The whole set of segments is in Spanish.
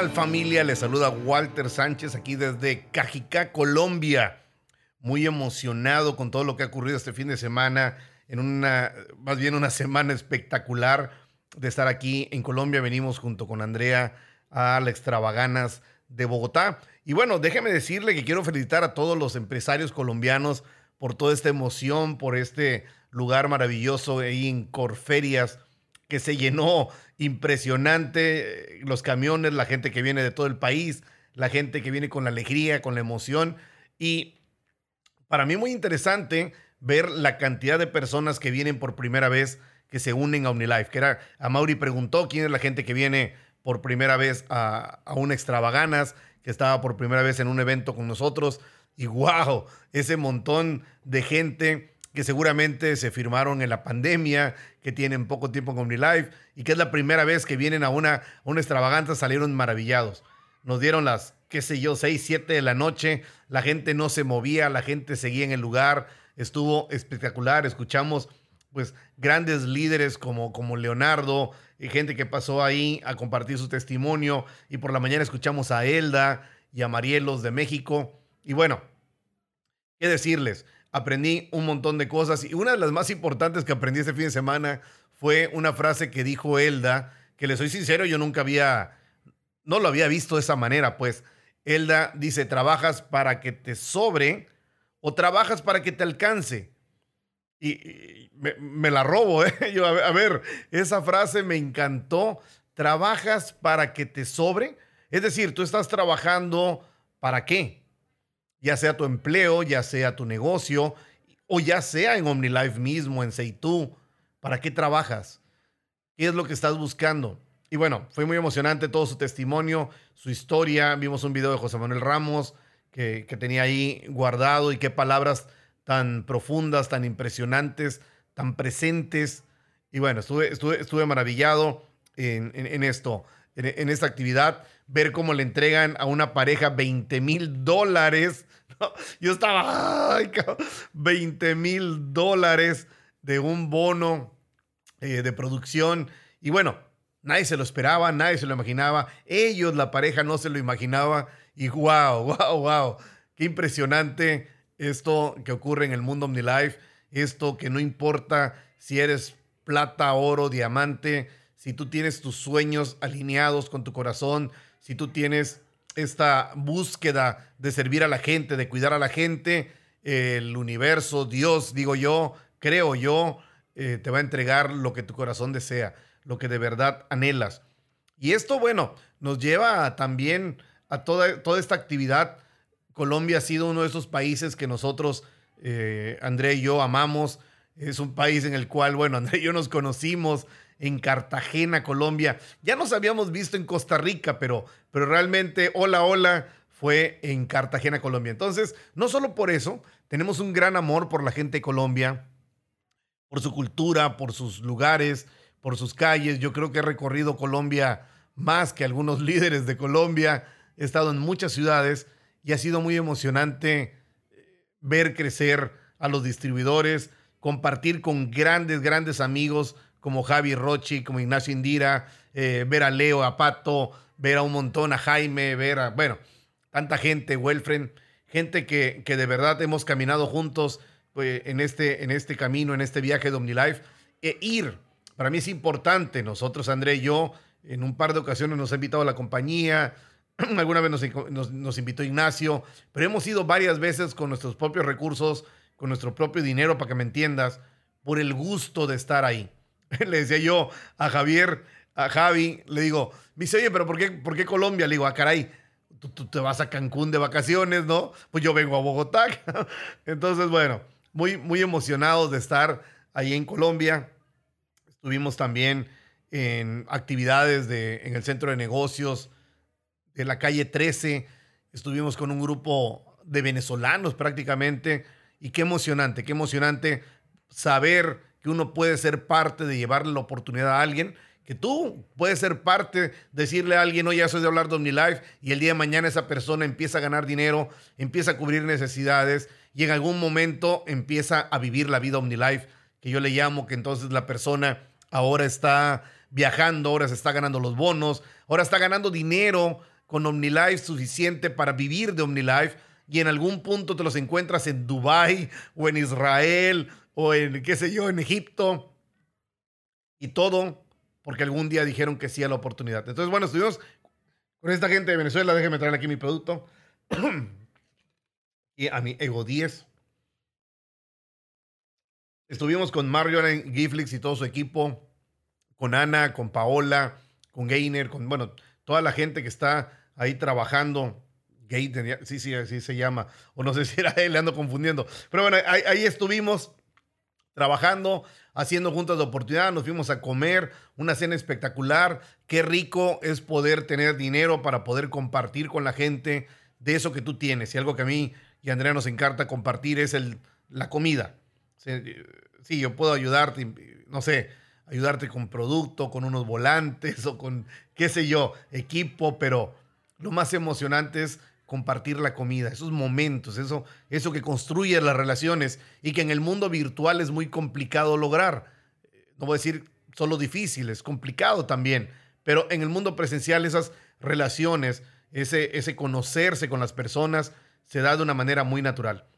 ¿Qué tal familia? Les saluda Walter Sánchez aquí desde Cajicá, Colombia. Muy emocionado con todo lo que ha ocurrido este fin de semana, en una, más bien una semana espectacular de estar aquí en Colombia. Venimos junto con Andrea a la Extravaganas de Bogotá. Y bueno, déjeme decirle que quiero felicitar a todos los empresarios colombianos por toda esta emoción, por este lugar maravilloso ahí en Corferias que se llenó impresionante, los camiones, la gente que viene de todo el país, la gente que viene con la alegría, con la emoción. Y para mí muy interesante ver la cantidad de personas que vienen por primera vez, que se unen a OmniLife. Que era, a Mauri preguntó quién es la gente que viene por primera vez a, a un extravaganas, que estaba por primera vez en un evento con nosotros. Y wow, ese montón de gente que seguramente se firmaron en la pandemia, que tienen poco tiempo con OmniLife y que es la primera vez que vienen a una, una extravaganza, salieron maravillados. Nos dieron las, qué sé yo, 6, 7 de la noche, la gente no se movía, la gente seguía en el lugar, estuvo espectacular, escuchamos pues grandes líderes como, como Leonardo, y gente que pasó ahí a compartir su testimonio, y por la mañana escuchamos a Elda y a Marielos de México, y bueno, ¿qué decirles? Aprendí un montón de cosas y una de las más importantes que aprendí este fin de semana fue una frase que dijo Elda, que le soy sincero, yo nunca había, no lo había visto de esa manera, pues Elda dice, trabajas para que te sobre o trabajas para que te alcance. Y, me, la robo, ¿eh? Yo, a ver, esa frase me encantó. Trabajas para que te sobre. Es decir, tú estás trabajando para qué? Ya sea tu empleo, ya sea tu negocio, o ya sea en OmniLife mismo, en Seitú. ¿Para qué trabajas? ¿Qué es lo que estás buscando? Y bueno, fue muy emocionante todo su testimonio, su historia. Vimos un video de José Manuel Ramos que, tenía ahí guardado y qué palabras tan profundas, tan impresionantes, tan presentes. Y bueno, estuve, estuve, estuve maravillado en, esto, en, en, esta actividad, ver cómo le entregan a una pareja 20 mil dólares yo estaba, ay, 20 mil dólares de un bono eh, de producción. Y bueno, nadie se lo esperaba, nadie se lo imaginaba. Ellos, la pareja, no se lo imaginaba. Y wow, wow, wow. Qué impresionante esto que ocurre en el mundo OmniLife. Esto que no importa si eres plata, oro, diamante, si tú tienes tus sueños alineados con tu corazón, si tú tienes esta búsqueda de servir a la gente, de cuidar a la gente, el universo, Dios, digo yo, creo yo, eh, te va a entregar lo que tu corazón desea, lo que de verdad anhelas. Y esto, bueno, nos lleva también a toda, toda esta actividad. Colombia ha sido uno de esos países que nosotros, eh, André y yo, amamos. Es un país en el cual, bueno, André y yo nos conocimos en Cartagena, Colombia. Ya nos habíamos visto en Costa Rica, pero, pero realmente hola, hola fue en Cartagena, Colombia. Entonces, no solo por eso, tenemos un gran amor por la gente de Colombia, por su cultura, por sus lugares, por sus calles. Yo creo que he recorrido Colombia más que algunos líderes de Colombia. He estado en muchas ciudades y ha sido muy emocionante eh, ver crecer a los distribuidores, compartir con grandes, grandes amigos como Javi Rochi, como Ignacio Indira, eh, ver a Leo, a Pato, ver a un montón, a Jaime, ver a, bueno, tanta gente, Welfren, gente que, que de verdad hemos caminado juntos pues, en, este, en este camino, en este viaje de OmniLife. E ir, para mí es importante, nosotros, André y yo, en un par de ocasiones nos ha invitado a la compañía, alguna vez nos, nos invitó Ignacio, pero hemos ido varias veces con nuestros propios recursos, con nuestro propio dinero, para que me entiendas, por el gusto de estar ahí. le decía yo a Javier, a Javi, le digo, me dice, oye, pero ¿por qué, por qué Colombia? Le digo, ah, caray, tú, tú, te vas a Cancún de vacaciones, ¿no? Pues yo vengo a Bogotá. Entonces, bueno, muy, muy emocionados de estar ahí en Colombia. Estuvimos también en actividades de, en el centro de negocios de la calle 13. Estuvimos con un grupo de venezolanos prácticamente. Y qué emocionante, qué emocionante saber que uno puede ser parte de llevarle la oportunidad a alguien, que tú puedes ser parte, decirle a alguien, oye, ya soy de hablar de OmniLife, y el día de mañana esa persona empieza a ganar dinero, empieza a cubrir necesidades, y en algún momento empieza a vivir la vida OmniLife, que yo le llamo que entonces la persona ahora está viajando, ahora se está ganando los bonos, ahora está ganando dinero con OmniLife suficiente para vivir de OmniLife y en algún punto te los encuentras en Dubai o en Israel o en, qué sé yo, en Egipto. Y todo porque algún día dijeron que sí a la oportunidad. Entonces, bueno, estuvimos con esta gente de Venezuela. Déjenme traer aquí mi producto. y a mi Ego 10. Estuvimos con Mario Giflix y todo su equipo, con Ana, con Paola, con Gainer, con, bueno, toda la gente que está ahí trabajando. Gainer, sí, sí, así se llama. O no sé si era él, le ando confundiendo. Pero bueno, ahí estuvimos trabajando, haciendo juntas de oportunidad, nos fuimos a comer, una cena espectacular. Qué rico es poder tener dinero para poder compartir con la gente de eso que tú tienes. Y algo que a mí y a Andrea nos encanta compartir es el, la comida. Sí, yo puedo ayudarte, no sé, ayudarte con producto, con unos volantes o con, qué sé yo, equipo, pero lo más emocionante es compartir la comida, esos momentos, eso, eso que construye las relaciones y que en el mundo virtual es muy complicado lograr. No voy a decir solo difícil, es complicado también, pero en el mundo presencial esas relaciones, ese, ese conocerse con las personas se da de una manera muy natural.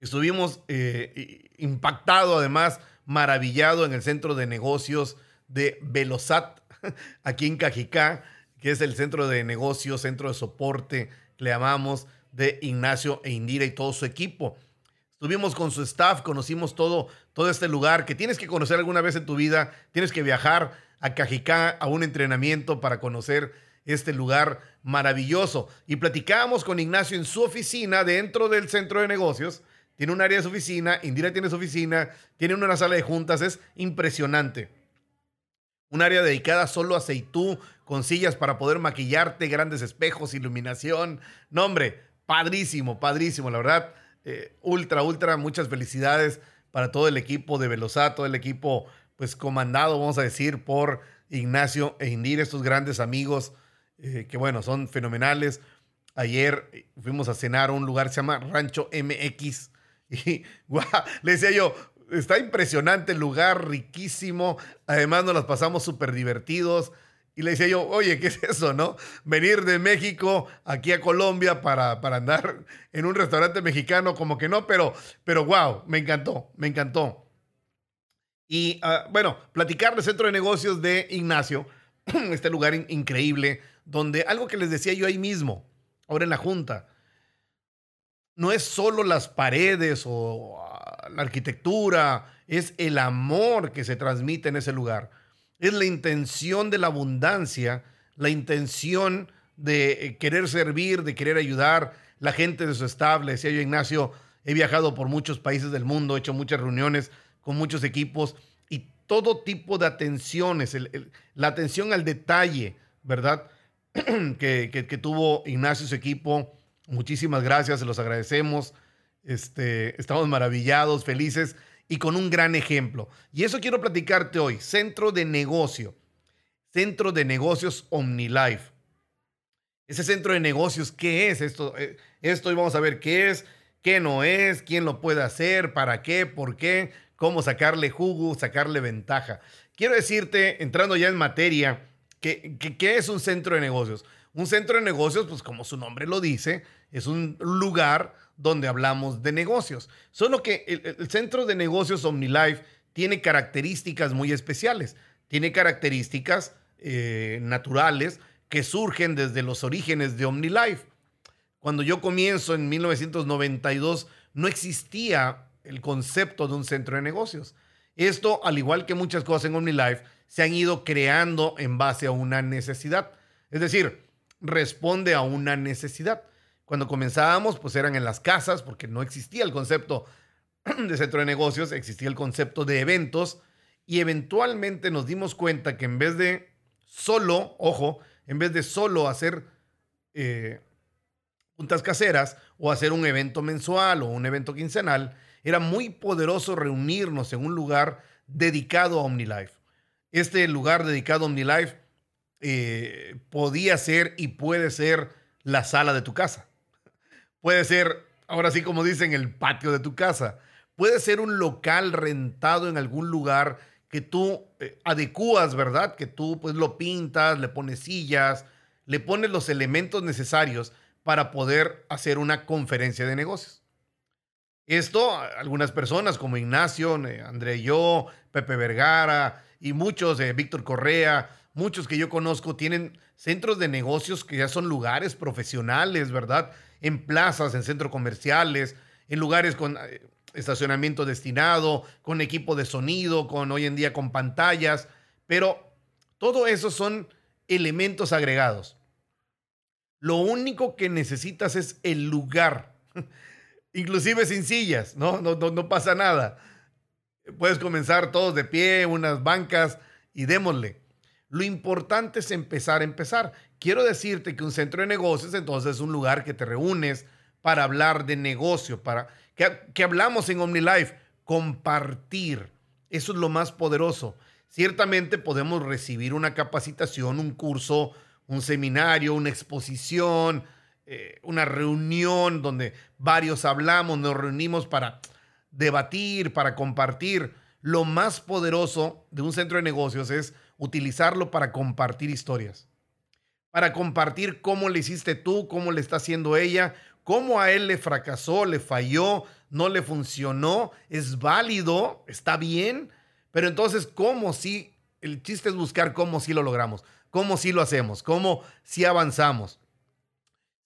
Estuvimos eh, impactado, además, maravillado en el centro de negocios de Velosat, aquí en Cajicá, que es el centro de negocios, centro de soporte, le llamamos, de Ignacio e Indira y todo su equipo. Estuvimos con su staff, conocimos todo, todo este lugar que tienes que conocer alguna vez en tu vida. Tienes que viajar a Cajicá a un entrenamiento para conocer este lugar maravilloso. Y platicábamos con Ignacio en su oficina dentro del centro de negocios tiene un área de su oficina, Indira tiene su oficina, tiene una sala de juntas, es impresionante. Un área dedicada solo a aceitú, con sillas para poder maquillarte, grandes espejos, iluminación. No, hombre, padrísimo, padrísimo, la verdad. Eh, ultra, ultra, muchas felicidades para todo el equipo de Velozá, todo el equipo, pues comandado, vamos a decir, por Ignacio e Indira, estos grandes amigos eh, que, bueno, son fenomenales. Ayer fuimos a cenar a un lugar que se llama Rancho MX y le decía yo, está impresionante el lugar, riquísimo. Además, nos las pasamos súper divertidos. Y le decía yo, oye, ¿qué es eso, no? Venir de México aquí a Colombia para, para andar en un restaurante mexicano, como que no, pero, pero wow, me encantó, me encantó. Y ah, bueno, platicar del centro de negocios de Ignacio, este lugar increíble, donde algo que les decía yo ahí mismo, ahora en la junta, no es solo las paredes o la arquitectura, es el amor que se transmite en ese lugar. Es la intención de la abundancia, la intención de eh, querer servir, de querer ayudar, la gente de su estable. Decía yo, Ignacio, he viajado por muchos países del mundo, he hecho muchas reuniones con muchos equipos y todo tipo de atenciones, la atención al detalle, ¿verdad? que, que tuvo Ignacio y su equipo Muchísimas gracias, se los agradecemos. Este, estamos maravillados, felices y con un gran ejemplo. Y eso quiero platicarte hoy. Centro de negocio. Centro de negocios OmniLife. Ese centro de negocios, ¿qué es esto? Eh, esto y vamos a ver qué es, qué no es, quién lo puede hacer, para qué, por qué, cómo sacarle jugo, sacarle ventaja. Quiero decirte, entrando ya en materia, ¿qué es un centro de negocios? Un centro de negocios, pues como su nombre lo dice, es un lugar donde hablamos de negocios. Solo que el, centro de negocios OmniLife tiene características muy especiales. Tiene características eh, naturales que surgen desde los orígenes de OmniLife. Cuando yo comienzo en 1992, no existía el concepto de un centro de negocios. Esto, al igual que muchas cosas en OmniLife, se han ido creando en base a una necesidad. Es decir, responde a una necesidad. Cuando comenzábamos, pues eran en las casas, porque no existía el concepto de centro de negocios, existía el concepto de eventos, y eventualmente nos dimos cuenta que en vez de solo, ojo, en vez de solo hacer eh, juntas caseras o hacer un evento mensual o un evento quincenal, era muy poderoso reunirnos en un lugar dedicado a OmniLife. Este lugar dedicado a OmniLife eh, podía ser y puede ser la sala de tu casa. Puede ser, ahora sí como dicen, el patio de tu casa. Puede ser un local rentado en algún lugar que tú eh, adecuas, ¿verdad? Que tú pues lo pintas, le pones sillas, le pones los elementos necesarios para poder hacer una conferencia de negocios. Esto, algunas personas como Ignacio, eh, André yo, Pepe Vergara y muchos, eh, Víctor Correa, muchos que yo conozco, tienen centros de negocios que ya son lugares profesionales, ¿verdad? En plazas, en centros comerciales, en lugares con eh, estacionamiento destinado, con equipo de sonido, con hoy en día con pantallas, pero todo eso son elementos agregados. Lo único que necesitas es el lugar, inclusive sin sillas, ¿no? No, no, no pasa nada. Puedes comenzar todos de pie, unas bancas y démosle. Lo importante es empezar a empezar. Quiero decirte que un centro de negocios entonces es un lugar que te reúnes para hablar de negocio, para que, hablamos en OmniLife, compartir. Eso es lo más poderoso. Ciertamente podemos recibir una capacitación, un curso, un seminario, una exposición, eh, una reunión donde varios hablamos, nos reunimos para debatir, para compartir. Lo más poderoso de un centro de negocios es utilizarlo para compartir historias, para compartir cómo le hiciste tú, cómo le está haciendo ella, cómo a él le fracasó, le falló, no le funcionó, es válido, está bien, pero entonces, ¿cómo si? El chiste es buscar cómo si lo logramos, cómo si lo hacemos, cómo si avanzamos.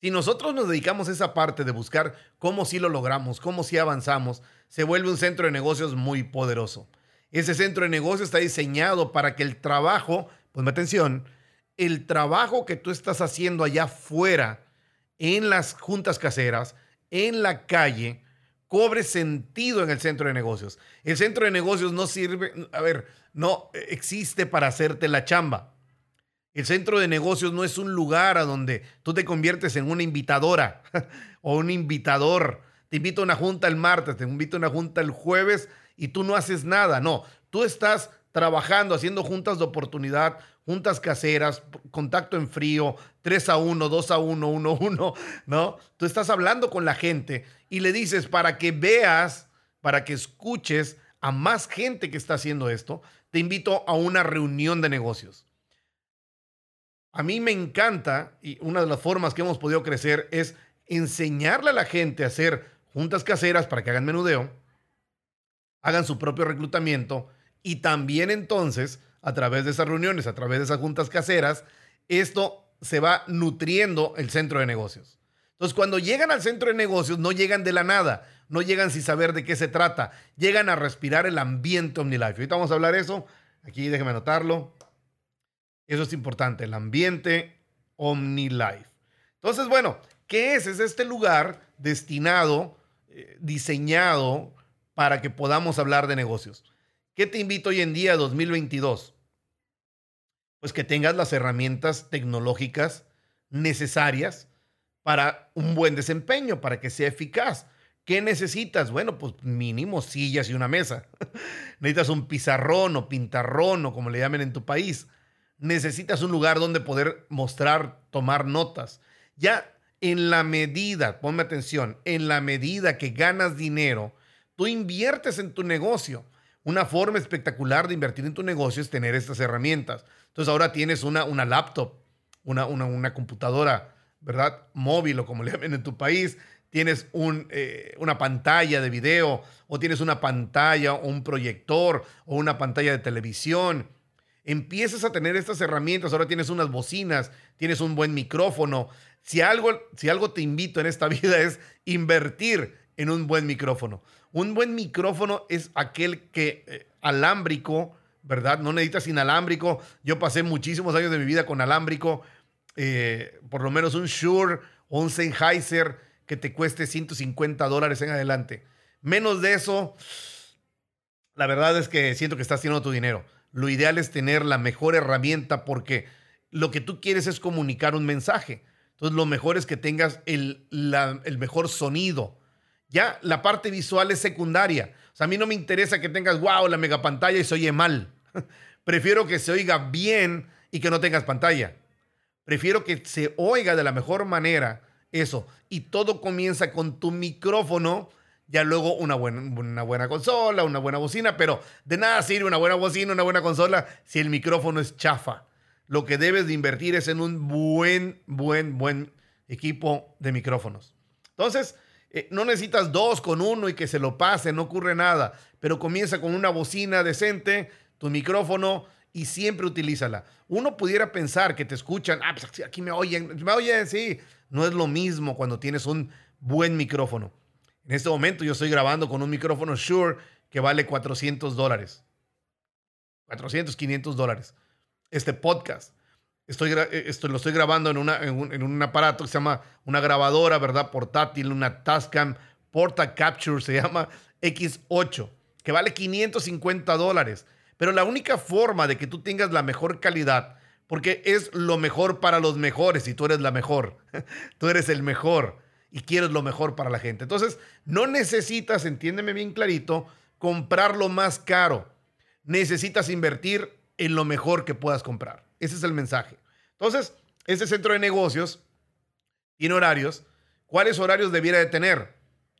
Si nosotros nos dedicamos a esa parte de buscar cómo si lo logramos, cómo si avanzamos, se vuelve un centro de negocios muy poderoso. Ese centro de negocios está diseñado para que el trabajo, pues atención, el trabajo que tú estás haciendo allá afuera, en las juntas caseras, en la calle, cobre sentido en el centro de negocios. El centro de negocios no sirve, a ver, no existe para hacerte la chamba. El centro de negocios no es un lugar a donde tú te conviertes en una invitadora o un invitador. Te invito a una junta el martes, te invito a una junta el jueves y tú no haces nada. No, tú estás trabajando, haciendo juntas de oportunidad, juntas caseras, contacto en frío, 3 a 1, 2 a 1, 1 a 1, ¿no? Tú estás hablando con la gente y le dices para que veas, para que escuches a más gente que está haciendo esto, te invito a una reunión de negocios. A mí me encanta y una de las formas que hemos podido crecer es enseñarle a la gente a hacer juntas caseras para que hagan menudeo, hagan su propio reclutamiento y también entonces a través de esas reuniones, a través de esas juntas caseras, esto se va nutriendo el centro de negocios. Entonces, cuando llegan al centro de negocios, no llegan de la nada, no llegan sin saber de qué se trata, llegan a respirar el ambiente OmniLife. Ahorita vamos a hablar de eso, aquí déjeme anotarlo. Eso es importante, el ambiente OmniLife. Entonces, bueno, ¿qué es? Es este lugar destinado, eh, diseñado para que podamos hablar de negocios. ¿Qué te invito hoy en día, 2022? Pues que tengas las herramientas tecnológicas necesarias para un buen desempeño, para que sea eficaz. ¿Qué necesitas? Bueno, pues mínimo sillas y una mesa. necesitas un pizarrón o pintarrón o como le llamen en tu país. Necesitas un lugar donde poder mostrar, tomar notas. Ya en la medida, ponme atención, en la medida que ganas dinero, tú inviertes en tu negocio una forma espectacular de invertir en tu negocio es tener estas herramientas. Entonces ahora tienes una, una laptop, una, una, computadora, ¿verdad? Móvil o como le llamen en tu país. Tienes un, eh, una pantalla de video o tienes una pantalla o un proyector o una pantalla de televisión. Empiezas a tener estas herramientas, ahora tienes unas bocinas, tienes un buen micrófono. Si algo, si algo te invito en esta vida es invertir en un buen micrófono. Un buen micrófono es aquel que eh, alámbrico, ¿verdad? No necesitas inalámbrico. Yo pasé muchísimos años de mi vida con alámbrico. Eh, por lo menos un Shure o un Sennheiser que te cueste 150 dólares en adelante. Menos de eso, la verdad es que siento que estás haciendo tu dinero. Lo ideal es tener la mejor herramienta porque lo que tú quieres es comunicar un mensaje. Entonces, lo mejor es que tengas el mejor sonido. Ya la parte visual es secundaria. O sea, a mí no me interesa que tengas, wow, la mega pantalla y se oye mal. Prefiero que se oiga bien y que no tengas pantalla. Prefiero que se oiga de la mejor manera eso. Y todo comienza con tu micrófono ya luego una buena, una buena consola, una buena bocina, pero de nada sirve una buena bocina, una buena consola si el micrófono es chafa. Lo que debes de invertir es en un buen, buen, buen equipo de micrófonos. Entonces, eh, no necesitas dos con uno y que se lo pase, no ocurre nada, pero comienza con una bocina decente, tu micrófono y siempre utilízala. Uno pudiera pensar que te escuchan, ah, pues aquí me oyen, me oyen, sí. No es lo mismo cuando tienes un buen micrófono. En este momento yo estoy grabando con un micrófono Shure que vale 400 dólares. 400, 500 dólares. Este podcast. Estoy, eh, lo estoy grabando en, un, aparato que se llama una grabadora, ¿verdad? Portátil, una Tascam Porta Capture, se llama X8, que vale 550 dólares. Pero la única forma de que tú tengas la mejor calidad, porque es lo mejor para los mejores y tú eres la mejor, tú eres el mejor y quieres lo mejor para la gente. Entonces, no necesitas, entiéndeme bien clarito, comprar lo más caro. Necesitas invertir en lo mejor que puedas comprar. Ese es el mensaje. Entonces, ese centro de negocios tiene horarios. ¿Cuáles horarios debiera de tener?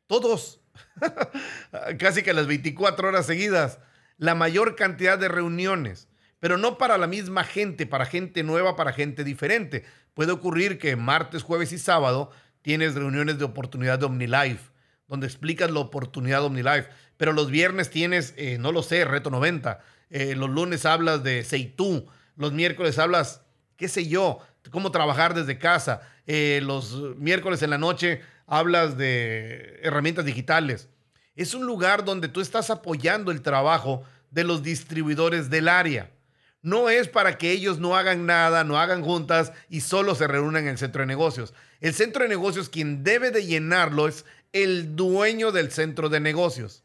Todos. Casi que las 24 horas seguidas. La mayor cantidad de reuniones. Pero no para la misma gente, para gente nueva, para gente diferente. Puede ocurrir que martes, jueves y sábado tienes reuniones de oportunidad de OmniLife, donde explicas la oportunidad de OmniLife. Pero los viernes tienes, eh, no lo sé, Reto 90. Eh, los lunes hablas de Seitú. Los miércoles hablas, qué sé yo, cómo trabajar desde casa. Eh, los miércoles en la noche hablas de herramientas digitales. Es un lugar donde tú estás apoyando el trabajo de los distribuidores del área. No es para que ellos no hagan nada, no hagan juntas y solo se reúnan en el centro de negocios. El centro de negocios, quien debe de llenarlo es el dueño del centro de negocios.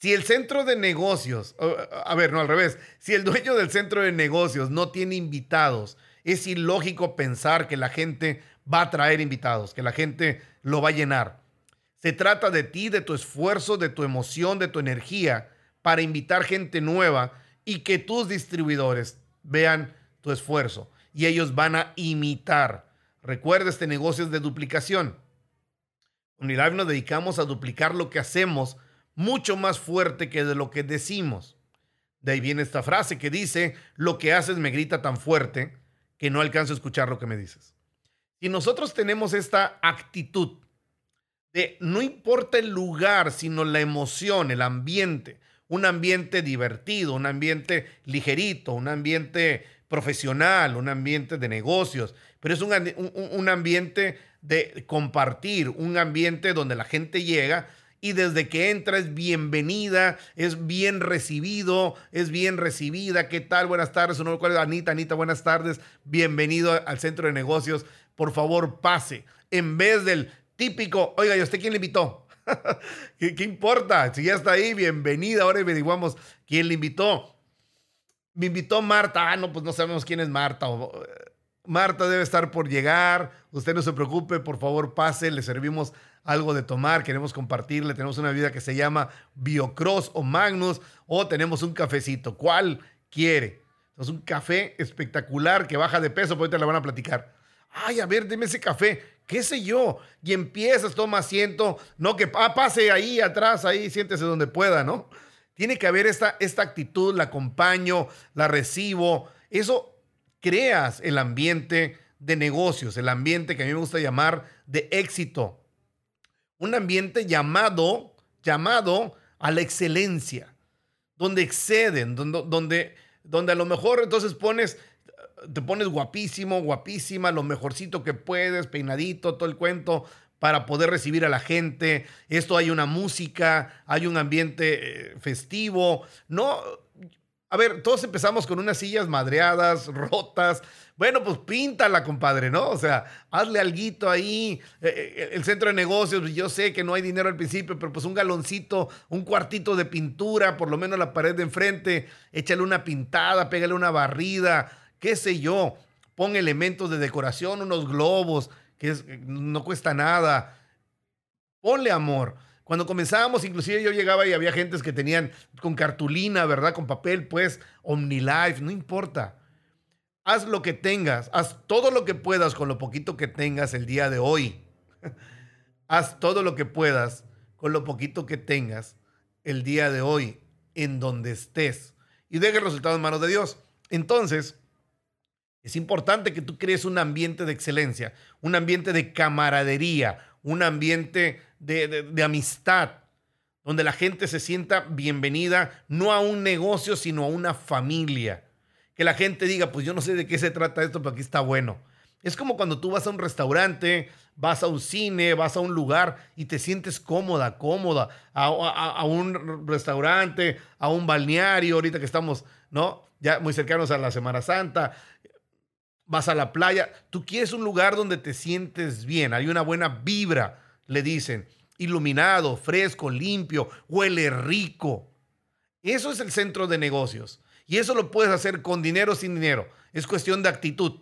Si el centro de negocios, a ver, no al revés, si el dueño del centro de negocios no tiene invitados, es ilógico pensar que la gente va a traer invitados, que la gente lo va a llenar. Se trata de ti, de tu esfuerzo, de tu emoción, de tu energía para invitar gente nueva y que tus distribuidores vean tu esfuerzo y ellos van a imitar. Recuerda, este negocio es de duplicación. Unilive nos dedicamos a duplicar lo que hacemos mucho más fuerte que de lo que decimos. De ahí viene esta frase que dice, lo que haces me grita tan fuerte que no alcanzo a escuchar lo que me dices. Si nosotros tenemos esta actitud de no importa el lugar, sino la emoción, el ambiente, un ambiente divertido, un ambiente ligerito, un ambiente profesional, un ambiente de negocios, pero es un, un, ambiente de compartir, un ambiente donde la gente llega y desde que entra es bienvenida, es bien recibido, es bien recibida. ¿Qué tal? Buenas tardes. Uno es Anita, Anita, buenas tardes. Bienvenido al centro de negocios. Por favor, pase. En vez del típico, oiga, ¿y usted quién le invitó? ¿Qué, importa? Si ya está ahí, bienvenida. Ahora averiguamos quién le invitó. Me invitó Marta. Ah, no, pues no sabemos quién es Marta. Marta debe estar por llegar. Usted no se preocupe, por favor, pase. Le servimos algo de tomar. Queremos compartirle. Tenemos una vida que se llama Biocross o Magnus. O tenemos un cafecito. ¿Cuál quiere? Es un café espectacular que baja de peso. Pues ahorita le van a platicar. Ay, a ver, deme ese café qué sé yo, y empiezas, toma asiento, no que ah, pase ahí atrás, ahí, siéntese donde pueda, ¿no? Tiene que haber esta, esta actitud, la acompaño, la recibo, eso creas el ambiente de negocios, el ambiente que a mí me gusta llamar de éxito. Un ambiente llamado, llamado a la excelencia, donde exceden, donde, donde, donde a lo mejor entonces pones te pones guapísimo, guapísima, lo mejorcito que puedes, peinadito, todo el cuento, para poder recibir a la gente. Esto hay una música, hay un ambiente eh, festivo. No, a ver, todos empezamos con unas sillas madreadas, rotas. Bueno, pues píntala, compadre, ¿no? O sea, hazle alguito ahí. Eh, eh, el centro de negocios, yo sé que no hay dinero al principio, pero pues un galoncito, un cuartito de pintura, por lo menos la pared de enfrente, échale una pintada, pégale una barrida qué sé yo, pon elementos de decoración, unos globos, que no cuesta nada. Ponle amor. Cuando comenzábamos, inclusive yo llegaba y había gentes que tenían con cartulina, ¿verdad? Con papel, pues, OmniLife, no importa. Haz lo que tengas, haz todo lo que puedas con lo poquito que tengas el día de hoy. haz todo lo que puedas con lo poquito que tengas el día de hoy, en donde estés, y deje el resultado en manos de Dios. Entonces, es importante que tú crees un ambiente de excelencia, un ambiente de camaradería, un ambiente de, amistad, donde la gente se sienta bienvenida no a un negocio, sino a una familia. Que la gente diga, pues yo no sé de qué se trata esto, pero aquí está bueno. Es como cuando tú vas a un restaurante, vas a un cine, vas a un lugar y te sientes cómoda, cómoda, a, a, un restaurante, a un balneario, ahorita que estamos, ¿no? Ya muy cercanos a la Semana Santa, vas a la playa, tú quieres un lugar donde te sientes bien, hay una buena vibra, le dicen, iluminado, fresco, limpio, huele rico. Eso es el centro de negocios. Y eso lo puedes hacer con dinero o sin dinero. Es cuestión de actitud.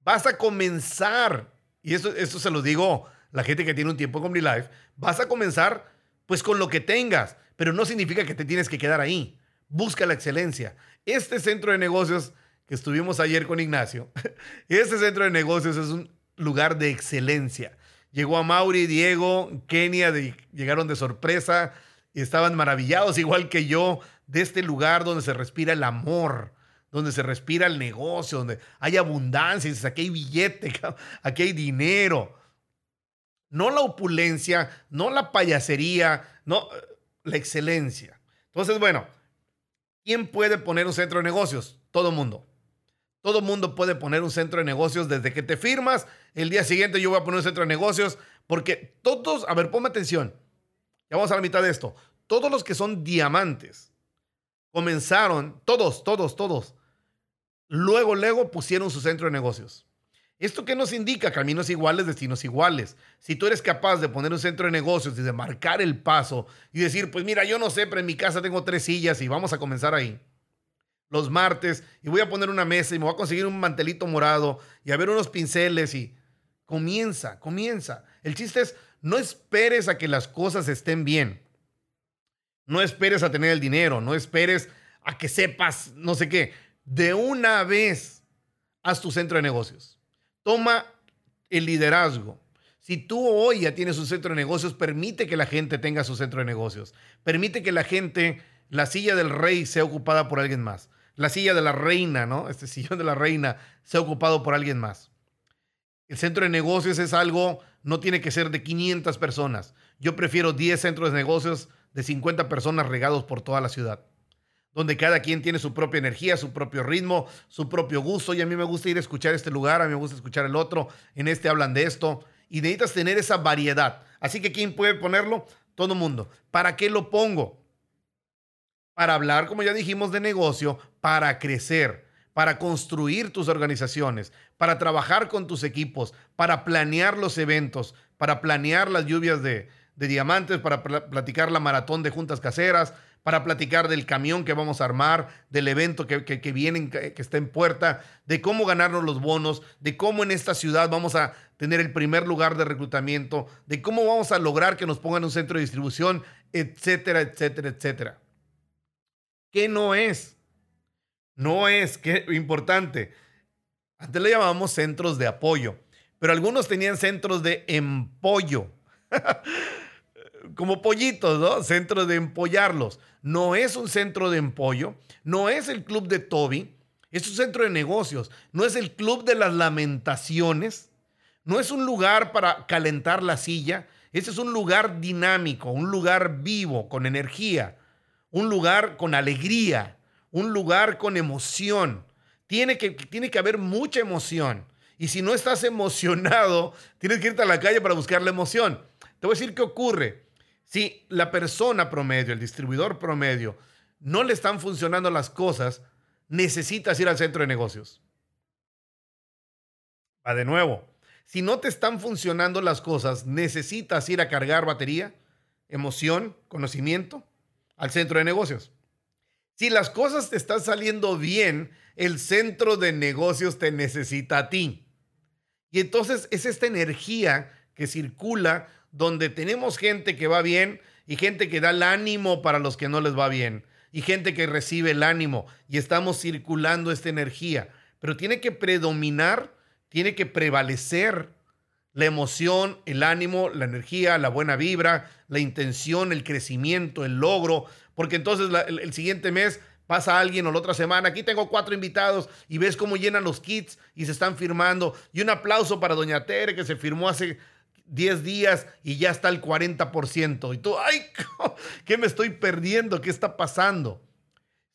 Vas a comenzar, y eso, eso se lo digo la gente que tiene un tiempo con mi life, vas a comenzar pues con lo que tengas, pero no significa que te tienes que quedar ahí. Busca la excelencia. Este centro de negocios que estuvimos ayer con Ignacio, este centro de negocios es un lugar de excelencia. Llegó a Mauri, Diego, Kenia, llegaron de sorpresa y estaban maravillados, igual que yo, de este lugar donde se respira el amor, donde se respira el negocio, donde hay abundancia, aquí hay billete, aquí hay dinero. No la opulencia, no la payasería, no la excelencia. Entonces, bueno, ¿quién puede poner un centro de negocios? Todo mundo. Todo mundo puede poner un centro de negocios desde que te firmas. El día siguiente yo voy a poner un centro de negocios porque todos, a ver, ponme atención. Ya vamos a la mitad de esto. Todos los que son diamantes comenzaron, todos, todos, todos. Luego, luego pusieron su centro de negocios. ¿Esto qué nos indica? Caminos iguales, destinos iguales. Si tú eres capaz de poner un centro de negocios y de marcar el paso y decir, pues mira, yo no sé, pero en mi casa tengo tres sillas y vamos a comenzar ahí los martes y voy a poner una mesa y me voy a conseguir un mantelito morado y a ver unos pinceles y comienza, comienza. El chiste es, no esperes a que las cosas estén bien. No esperes a tener el dinero, no esperes a que sepas no sé qué. De una vez, haz tu centro de negocios. Toma el liderazgo. Si tú hoy ya tienes un centro de negocios, permite que la gente tenga su centro de negocios. Permite que la gente, la silla del rey, sea ocupada por alguien más la silla de la reina, ¿no? Este sillón de la reina se ha ocupado por alguien más. El centro de negocios es algo, no tiene que ser de 500 personas. Yo prefiero 10 centros de negocios de 50 personas regados por toda la ciudad, donde cada quien tiene su propia energía, su propio ritmo, su propio gusto. Y a mí me gusta ir a escuchar este lugar, a mí me gusta escuchar el otro. En este hablan de esto. Y necesitas tener esa variedad. Así que ¿quién puede ponerlo? Todo mundo. ¿Para qué lo pongo? Para hablar, como ya dijimos, de negocio, para crecer, para construir tus organizaciones, para trabajar con tus equipos, para planear los eventos, para planear las lluvias de, diamantes, para platicar la maratón de juntas caseras, para platicar del camión que vamos a armar, del evento que, viene, que, que está en puerta, de cómo ganarnos los bonos, de cómo en esta ciudad vamos a tener el primer lugar de reclutamiento, de cómo vamos a lograr que nos pongan un centro de distribución, etcétera, etcétera, etcétera. ¿Qué no es? No es, que importante. Antes le llamábamos centros de apoyo, pero algunos tenían centros de empollo. Como pollitos, ¿no? Centros de empollarlos. No es un centro de empollo, no es el club de Toby, es un centro de negocios, no es el club de las lamentaciones, no es un lugar para calentar la silla, ese es un lugar dinámico, un lugar vivo, con energía un lugar con alegría, un lugar con emoción. Tiene que, tiene que haber mucha emoción. Y si no estás emocionado, tienes que irte a la calle para buscar la emoción. Te voy a decir qué ocurre. Si la persona promedio, el distribuidor promedio, no le están funcionando las cosas, necesitas ir al centro de negocios. Va de nuevo. Si no te están funcionando las cosas, necesitas ir a cargar batería, emoción, conocimiento al centro de negocios. Si las cosas te están saliendo bien, el centro de negocios te necesita a ti. Y entonces es esta energía que circula donde tenemos gente que va bien y gente que da el ánimo para los que no les va bien y gente que recibe el ánimo y estamos circulando esta energía. Pero tiene que predominar, tiene que prevalecer La emoción, el ánimo, la energía, la buena vibra, la intención, el crecimiento, el logro, porque entonces el, siguiente mes pasa alguien o la otra semana, aquí tengo cuatro invitados y ves cómo llenan los kits y se están firmando. Y un aplauso para Doña Tere que se firmó hace 10 días y ya está el 40%. Y tú, ay, ¿qué me estoy perdiendo? ¿Qué está pasando?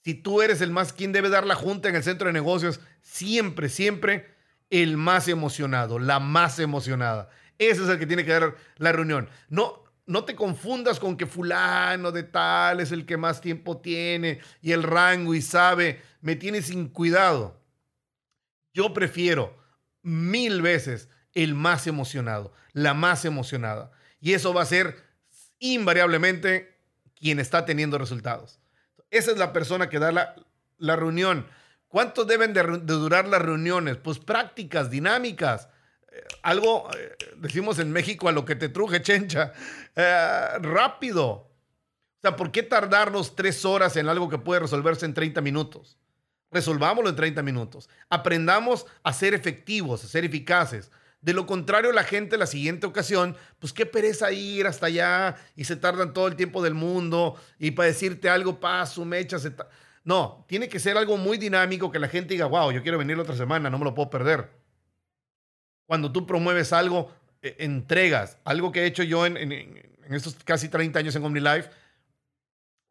Si tú eres el más, quien debe dar la junta en el centro de negocios? Siempre, siempre el más emocionado, la más emocionada. Ese es el que tiene que dar la reunión. No, no te confundas con que fulano de tal es el que más tiempo tiene y el rango y sabe, me tiene sin cuidado. Yo prefiero mil veces el más emocionado, la más emocionada. Y eso va a ser invariablemente quien está teniendo resultados. Esa es la persona que da la, la reunión. ¿Cuánto deben de, durar las reuniones? Pues prácticas, dinámicas. Eh, algo, eh, decimos en México, a lo que te truje, chencha, eh, rápido. O sea, ¿por qué tardarnos tres horas en algo que puede resolverse en 30 minutos? Resolvámoslo en 30 minutos. Aprendamos a ser efectivos, a ser eficaces. De lo contrario, la gente la siguiente ocasión, pues qué pereza ir hasta allá y se tardan todo el tiempo del mundo y para decirte algo, paso, mecha, se no, tiene que ser algo muy dinámico que la gente diga, wow, yo quiero venir la otra semana, no me lo puedo perder. Cuando tú promueves algo, eh, entregas. Algo que he hecho yo en, estos casi 30 años en OmniLife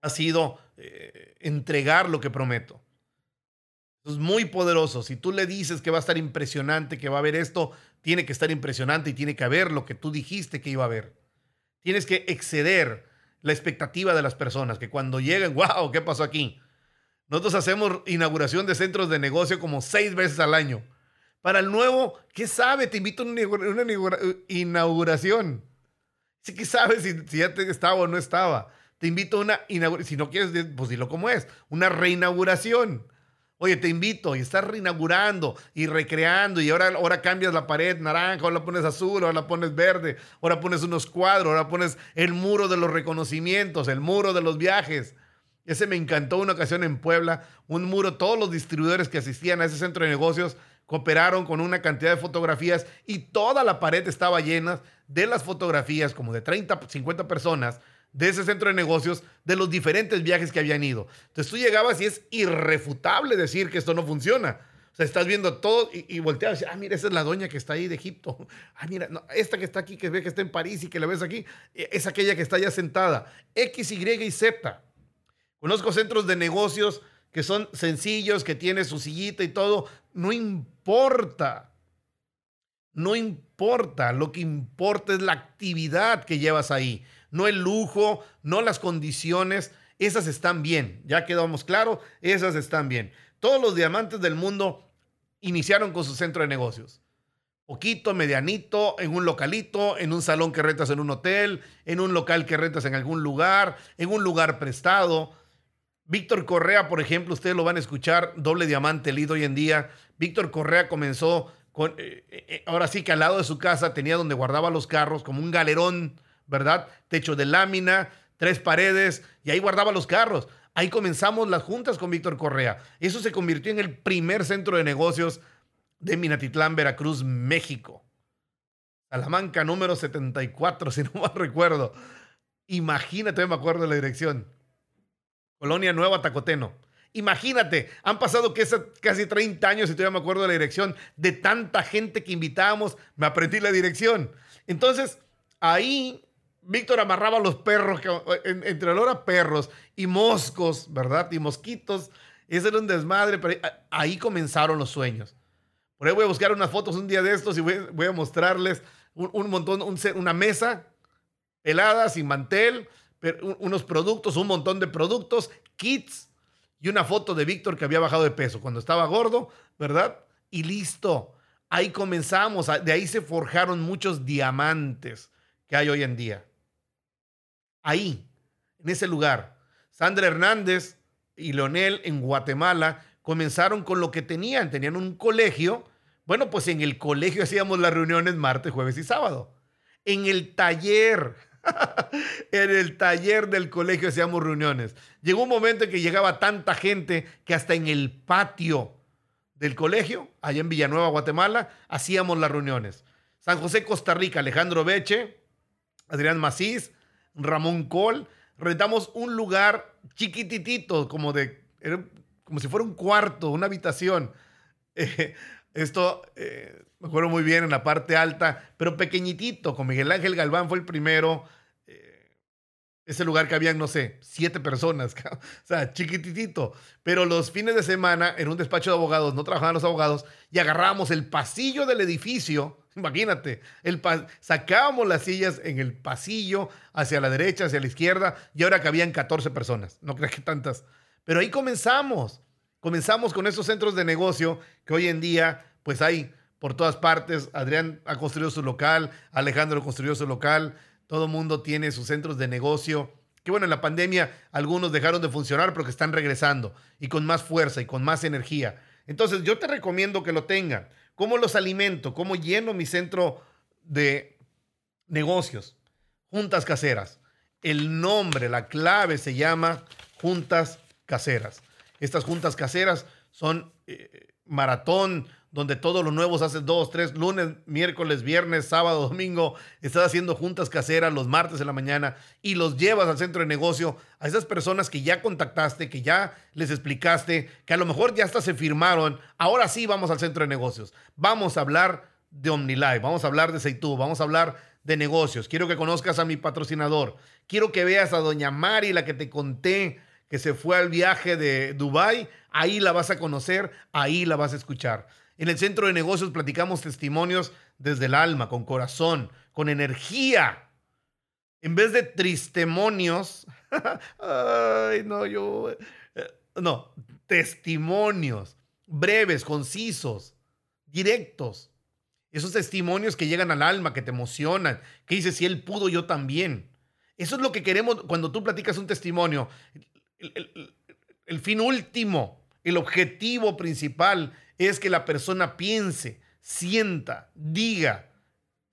ha sido eh, entregar lo que prometo. Es muy poderoso. Si tú le dices que va a estar impresionante, que va a haber esto, tiene que estar impresionante y tiene que haber lo que tú dijiste que iba a haber. Tienes que exceder la expectativa de las personas, que cuando lleguen, wow, ¿qué pasó aquí? Nosotros hacemos inauguración de centros de negocio como seis veces al año. Para el nuevo, ¿qué sabe? Te invito a una inauguración. Sí que sabes si, ya te estaba o no estaba. Te invito a una inauguración. Si no quieres, pues dilo como es. Una reinauguración. Oye, te invito y estás reinaugurando y recreando y ahora, ahora cambias la pared naranja, ahora la pones azul, ahora la pones verde, ahora pones unos cuadros, ahora pones el muro de los reconocimientos, el muro de los viajes. Ese me encantó una ocasión en Puebla, un muro, todos los distribuidores que asistían a ese centro de negocios cooperaron con una cantidad de fotografías y toda la pared estaba llena de las fotografías, como de 30, 50 personas de ese centro de negocios, de los diferentes viajes que habían ido. Entonces tú llegabas y es irrefutable decir que esto no funciona. O sea, estás viendo todo y, y volteas ah, mira, esa es la doña que está ahí de Egipto. Ah, mira, esta que está aquí, que ve que está en París y que la ves aquí, es aquella que está ya sentada. X, Y y Z. Conozco centros de negocios que son sencillos, que tiene su sillita y todo. No importa. No importa. Lo que importa es la actividad que llevas ahí. No el lujo, no las condiciones. Esas están bien. Ya quedamos claro, esas están bien. Todos los diamantes del mundo iniciaron con su centro de negocios. Poquito, medianito, en un localito, en un salón que rentas en un hotel, en un local que rentas en algún lugar, en un lugar prestado Víctor Correa, por ejemplo, ustedes lo van a escuchar, doble diamante lead hoy en día. Víctor Correa comenzó con, eh, eh, eh, ahora sí que al lado de su casa tenía donde guardaba los carros, como un galerón, ¿verdad? Techo de lámina, tres paredes, y ahí guardaba los carros. Ahí comenzamos las juntas con Víctor Correa. Eso se convirtió en el primer centro de negocios de Minatitlán, Veracruz, México. Salamanca número 74, si no mal recuerdo. Imagínate, me acuerdo de la dirección. Colonia Nueva Tacoteno. Imagínate, han pasado casi 30 años y todavía me acuerdo de la dirección de tanta gente que invitábamos, me aprendí la dirección. Entonces, ahí Víctor amarraba los perros, entre olor a perros y moscos, ¿verdad? Y mosquitos. Ese era un desmadre, pero ahí comenzaron los sueños. Por ahí voy a buscar unas fotos un día de estos y voy, a mostrarles un, montón, una mesa helada, sin mantel, unos productos, un montón de productos, kits y una foto de Víctor que había bajado de peso cuando estaba gordo, ¿verdad? Y listo. Ahí comenzamos. De ahí se forjaron muchos diamantes que hay hoy en día. Ahí, en ese lugar. Sandra Hernández y Leonel en Guatemala comenzaron con lo que tenían. Tenían un colegio. Bueno, pues en el colegio hacíamos las reuniones martes, jueves y sábado. En el taller en el taller del colegio hacíamos reuniones. Llegó un momento en que llegaba tanta gente que hasta en el patio del colegio, allá en Villanueva, Guatemala, hacíamos las reuniones. San José, Costa Rica, Alejandro Beche, Adrián Macís, Ramón Col. Rentamos un lugar chiquititito, como de, como si fuera un cuarto, una habitación. Eh, esto eh, me acuerdo muy bien en la parte alta, pero pequeñitito, con Miguel Ángel Galván fue el primero. Ese lugar que habían, no sé, siete personas, o sea, chiquititito. Pero los fines de semana, en un despacho de abogados, no trabajaban los abogados, y agarrábamos el pasillo del edificio, imagínate, el sacábamos las sillas en el pasillo, hacia la derecha, hacia la izquierda, y ahora cabían 14 personas, no creas que tantas. Pero ahí comenzamos, comenzamos con esos centros de negocio que hoy en día, pues hay por todas partes. Adrián ha construido su local, Alejandro construyó su local, todo mundo tiene sus centros de negocio. Que bueno, en la pandemia algunos dejaron de funcionar, pero que están regresando y con más fuerza y con más energía. Entonces, yo te recomiendo que lo tengan. ¿Cómo los alimento? ¿Cómo lleno mi centro de negocios? Juntas caseras. El nombre, la clave se llama Juntas Caseras. Estas juntas caseras son eh, maratón, donde todos los nuevos haces dos, tres, lunes, miércoles, viernes, sábado, domingo, estás haciendo juntas caseras los martes en la mañana y los llevas al centro de negocio a esas personas que ya contactaste, que ya les explicaste, que a lo mejor ya hasta se firmaron. Ahora sí vamos al centro de negocios. Vamos a hablar de OmniLife, vamos a hablar de Seitu, vamos a hablar de negocios. Quiero que conozcas a mi patrocinador. Quiero que veas a doña Mari, la que te conté que se fue al viaje de Dubai. Ahí la vas a conocer, ahí la vas a escuchar. En el centro de negocios platicamos testimonios desde el alma, con corazón, con energía. En vez de tristemonios, ay, no, yo, eh, no, testimonios breves, concisos, directos. Esos testimonios que llegan al alma, que te emocionan, que dices, si él pudo, yo también. Eso es lo que queremos cuando tú platicas un testimonio. el fin último, el objetivo principal es que la persona piense, sienta, diga,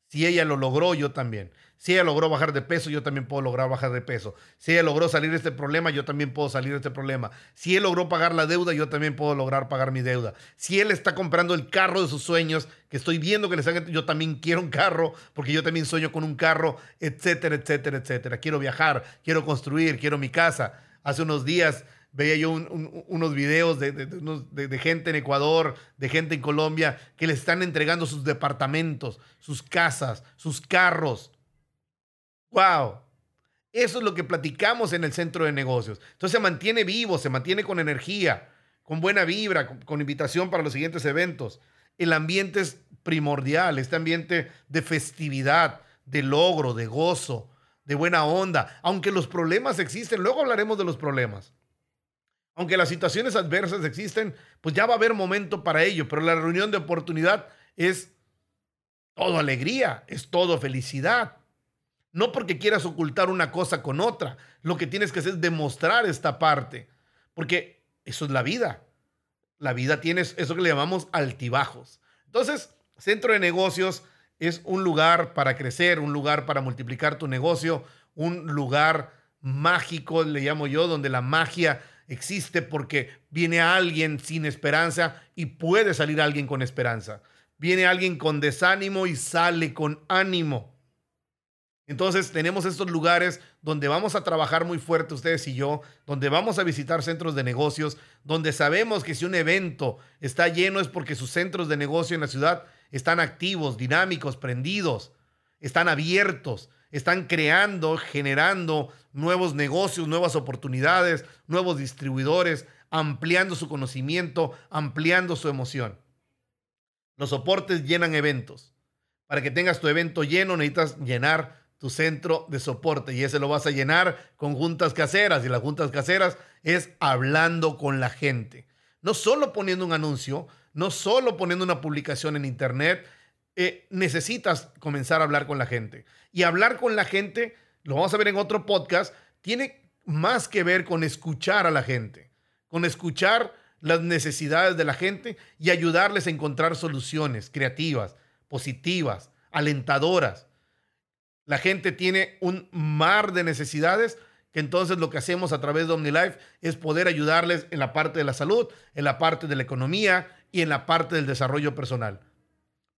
si ella lo logró, yo también. Si ella logró bajar de peso, yo también puedo lograr bajar de peso. Si ella logró salir de este problema, yo también puedo salir de este problema. Si él logró pagar la deuda, yo también puedo lograr pagar mi deuda. Si él está comprando el carro de sus sueños, que estoy viendo que le están, yo también quiero un carro, porque yo también sueño con un carro, etcétera, etcétera, etcétera. Quiero viajar, quiero construir, quiero mi casa. Hace unos días veía yo unos videos de, gente en Ecuador, de gente en Colombia, que les están entregando sus departamentos, sus casas, sus carros. ¡Wow! Eso es lo que platicamos en el centro de negocios. Entonces se mantiene vivo, se mantiene con energía, con buena vibra, con invitación para los siguientes eventos. El ambiente es primordial, este ambiente de festividad, de logro, de gozo, de buena onda, aunque los problemas existen, luego hablaremos de los problemas. Aunque las situaciones adversas existen, pues ya va a haber momento para ello, pero la reunión de oportunidad es todo alegría, es todo felicidad. No porque quieras ocultar una cosa con otra, lo que tienes que hacer es demostrar esta parte, porque eso es la vida. La vida tiene eso que le llamamos altibajos. Entonces, centro de negocios es un lugar para crecer, un lugar para multiplicar tu negocio, un lugar mágico, le llamo yo, donde la magia existe porque viene alguien sin esperanza y puede salir alguien con esperanza. Viene alguien con desánimo y sale con ánimo. Entonces tenemos estos lugares donde vamos a trabajar muy fuerte ustedes y yo, donde vamos a visitar centros de negocios, donde sabemos que si un evento está lleno es porque sus centros de negocio en la ciudad están activos, dinámicos, prendidos, están abiertos, están creando, generando nuevos negocios, nuevas oportunidades, nuevos distribuidores, ampliando su conocimiento, ampliando su emoción. Los soportes llenan eventos. Para que tengas tu evento lleno necesitas llenar tu centro de soporte y ese lo vas a llenar con juntas caseras y las juntas caseras es hablando con la gente. No solo poniendo un anuncio, no solo poniendo una publicación en internet, eh, necesitas comenzar a hablar con la gente. Y hablar con la gente, lo vamos a ver en otro podcast, tiene más que ver con escuchar a la gente, con escuchar las necesidades de la gente y ayudarles a encontrar soluciones creativas, positivas, alentadoras. La gente tiene un mar de necesidades que entonces lo que hacemos a través de OmniLife es poder ayudarles en la parte de la salud, en la parte de la economía y en la parte del desarrollo personal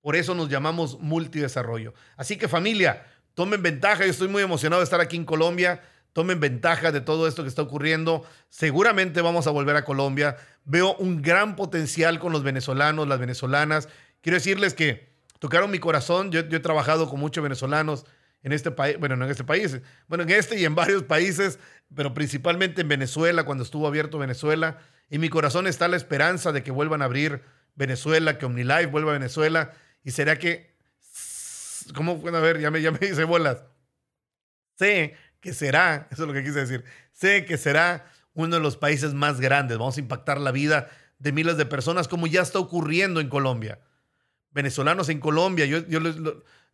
Por eso nos llamamos multidesarrollo. Así que familia, tomen ventaja. Yo estoy muy emocionado de estar aquí en Colombia. Tomen ventaja de todo esto que está ocurriendo. Seguramente vamos a volver a Colombia. Veo un gran potencial con los venezolanos, las venezolanas. Quiero decirles que tocaron mi corazón. Yo, he trabajado con muchos venezolanos en este país, bueno, no en este país, bueno, en este y en varios países, pero principalmente en Venezuela, cuando estuvo abierto Venezuela. Y mi corazón está la esperanza de que vuelvan a abrir Venezuela, que OmniLife vuelva a Venezuela. Y será que, ¿cómo pueden ver? Ya me, ya me hice bolas. Sé que será, eso es lo que quise decir, sé que será uno de los países más grandes. Vamos a impactar la vida de miles de personas, como ya está ocurriendo en Colombia. Venezolanos en Colombia, yo, yo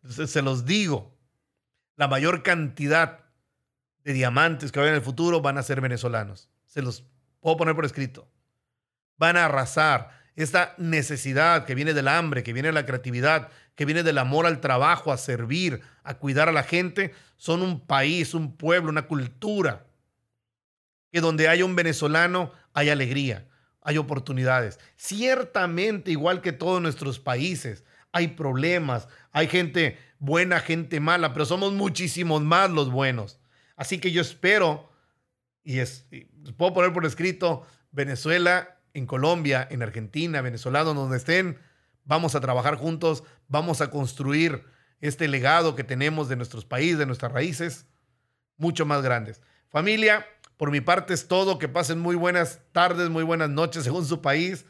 se los digo, la mayor cantidad de diamantes que va a en el futuro van a ser venezolanos. Se los puedo poner por escrito. Van a arrasar esta necesidad que viene del hambre, que viene de la creatividad, que viene del amor al trabajo, a servir, a cuidar a la gente, son un país, un pueblo, una cultura. Que donde haya un venezolano hay alegría, hay oportunidades. Ciertamente, igual que todos nuestros países, hay problemas, hay gente buena, gente mala, pero somos muchísimos más los buenos. Así que yo espero, y, es, puedo poner por escrito, Venezuela, en Colombia, en Argentina, venezolanos, donde estén, vamos a trabajar juntos, vamos a construir este legado que tenemos de nuestros países, de nuestras raíces, mucho más grandes. Familia, por mi parte es todo. Que pasen muy buenas tardes, muy buenas noches según su país.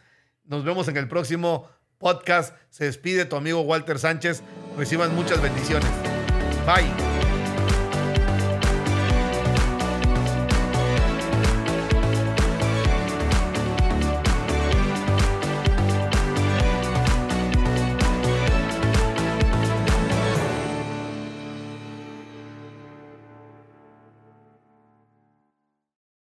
Nos vemos en el próximo podcast. Se despide tu amigo Walter Sánchez. Reciban muchas bendiciones. Bye.